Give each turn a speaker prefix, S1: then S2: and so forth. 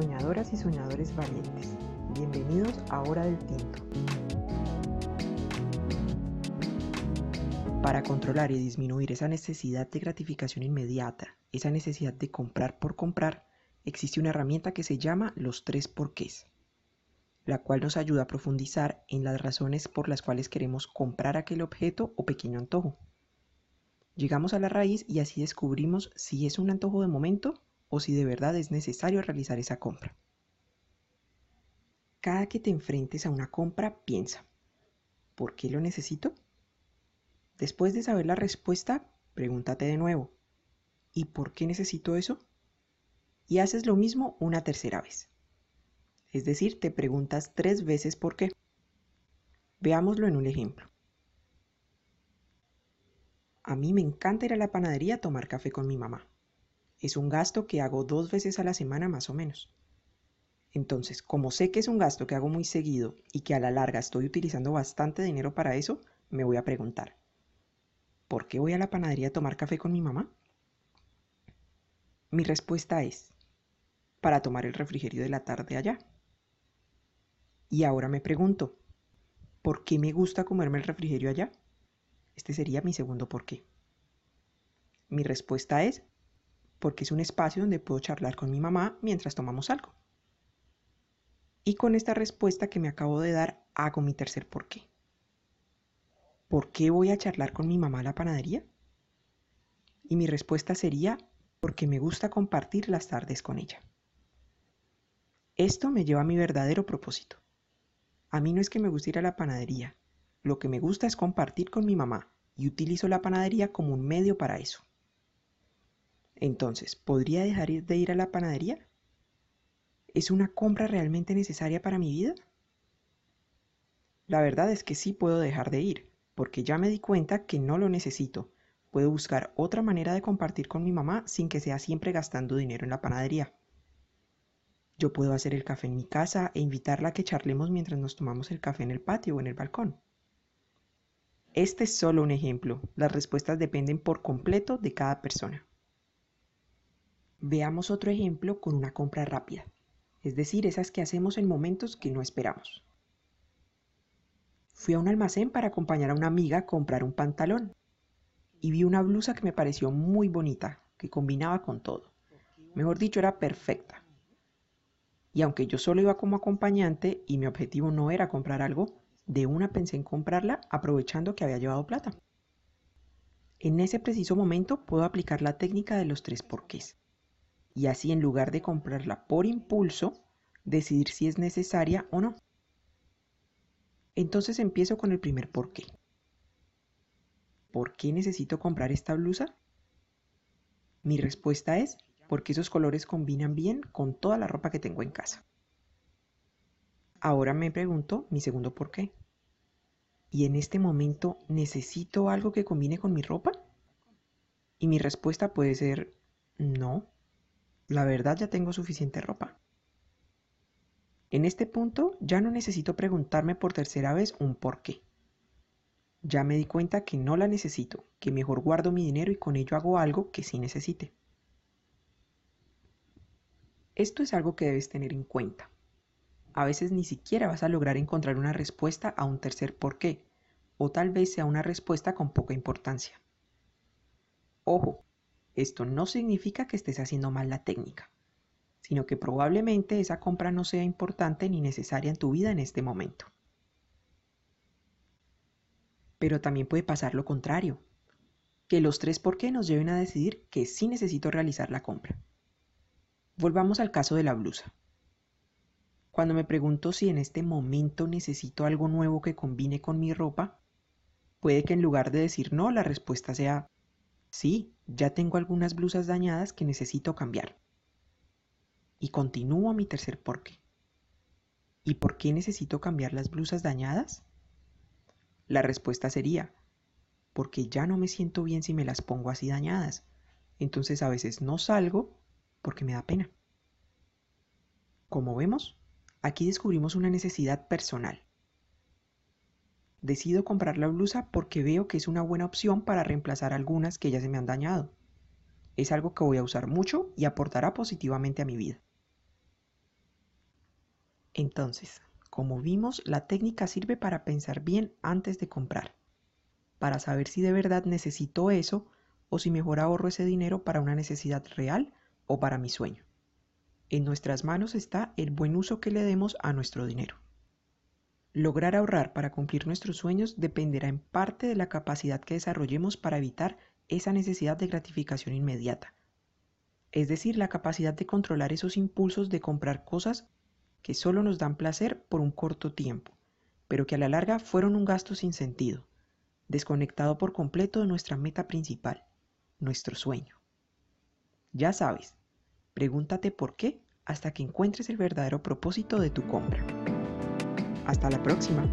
S1: Soñadoras y soñadores valientes, bienvenidos a Hora del Tinto. Para controlar y disminuir esa necesidad de gratificación inmediata, esa necesidad de comprar por comprar, existe una herramienta que se llama los tres porqués, la cual nos ayuda a profundizar en las razones por las cuales queremos comprar aquel objeto o pequeño antojo. Llegamos a la raíz y así descubrimos si es un antojo de momento o si de verdad es necesario realizar esa compra. Cada que te enfrentes a una compra, piensa, ¿por qué lo necesito? Después de saber la respuesta, pregúntate de nuevo, ¿y por qué necesito eso? Y haces lo mismo una tercera vez. Es decir, te preguntas tres veces por qué. Veámoslo en un ejemplo. A mí me encanta ir a la panadería a tomar café con mi mamá. Es un gasto que hago dos veces a la semana más o menos. Entonces, como sé que es un gasto que hago muy seguido y que a la larga estoy utilizando bastante dinero para eso, me voy a preguntar, ¿por qué voy a la panadería a tomar café con mi mamá? Mi respuesta es, para tomar el refrigerio de la tarde allá. Y ahora me pregunto, ¿por qué me gusta comerme el refrigerio allá? Este sería mi segundo por qué. Mi respuesta es porque es un espacio donde puedo charlar con mi mamá mientras tomamos algo. Y con esta respuesta que me acabo de dar, hago mi tercer por qué. ¿Por qué voy a charlar con mi mamá a la panadería? Y mi respuesta sería porque me gusta compartir las tardes con ella. Esto me lleva a mi verdadero propósito. A mí no es que me guste ir a la panadería, lo que me gusta es compartir con mi mamá y utilizo la panadería como un medio para eso. Entonces, ¿podría dejar de ir a la panadería? ¿Es una compra realmente necesaria para mi vida? La verdad es que sí puedo dejar de ir, porque ya me di cuenta que no lo necesito. Puedo buscar otra manera de compartir con mi mamá sin que sea siempre gastando dinero en la panadería. Yo puedo hacer el café en mi casa e invitarla a que charlemos mientras nos tomamos el café en el patio o en el balcón. Este es solo un ejemplo. Las respuestas dependen por completo de cada persona. Veamos otro ejemplo con una compra rápida, es decir, esas que hacemos en momentos que no esperamos. Fui a un almacén para acompañar a una amiga a comprar un pantalón y vi una blusa que me pareció muy bonita, que combinaba con todo. Mejor dicho, era perfecta. Y aunque yo solo iba como acompañante y mi objetivo no era comprar algo, de una pensé en comprarla aprovechando que había llevado plata. En ese preciso momento puedo aplicar la técnica de los tres porqués y así en lugar de comprarla por impulso, decidir si es necesaria o no. Entonces empiezo con el primer por qué. ¿Por qué necesito comprar esta blusa? Mi respuesta es porque esos colores combinan bien con toda la ropa que tengo en casa. Ahora me pregunto mi segundo por qué. ¿Y en este momento necesito algo que combine con mi ropa? Y mi respuesta puede ser no. La verdad ya tengo suficiente ropa. En este punto ya no necesito preguntarme por tercera vez un por qué. Ya me di cuenta que no la necesito, que mejor guardo mi dinero y con ello hago algo que sí necesite. Esto es algo que debes tener en cuenta. A veces ni siquiera vas a lograr encontrar una respuesta a un tercer por qué, o tal vez sea una respuesta con poca importancia. Ojo, esto no significa que estés haciendo mal la técnica, sino que probablemente esa compra no sea importante ni necesaria en tu vida en este momento. Pero también puede pasar lo contrario, que los tres por qué nos lleven a decidir que sí necesito realizar la compra. Volvamos al caso de la blusa. Cuando me pregunto si en este momento necesito algo nuevo que combine con mi ropa, puede que en lugar de decir no, la respuesta sea Sí, ya tengo algunas blusas dañadas que necesito cambiar. Y continúo mi tercer porqué. ¿Y por qué necesito cambiar las blusas dañadas? La respuesta sería, porque ya no me siento bien si me las pongo así dañadas. Entonces a veces no salgo porque me da pena. Como vemos, aquí descubrimos una necesidad personal. Decido comprar la blusa porque veo que es una buena opción para reemplazar algunas que ya se me han dañado. Es algo que voy a usar mucho y aportará positivamente a mi vida. Entonces, como vimos, la técnica sirve para pensar bien antes de comprar, para saber si de verdad necesito eso o si mejor ahorro ese dinero para una necesidad real o para mi sueño. En nuestras manos está el buen uso que le demos a nuestro dinero. Lograr ahorrar para cumplir nuestros sueños dependerá en parte de la capacidad que desarrollemos para evitar esa necesidad de gratificación inmediata, es decir, la capacidad de controlar esos impulsos de comprar cosas que solo nos dan placer por un corto tiempo, pero que a la larga fueron un gasto sin sentido, desconectado por completo de nuestra meta principal, nuestro sueño. Ya sabes, pregúntate por qué hasta que encuentres el verdadero propósito de tu compra. Hasta la próxima.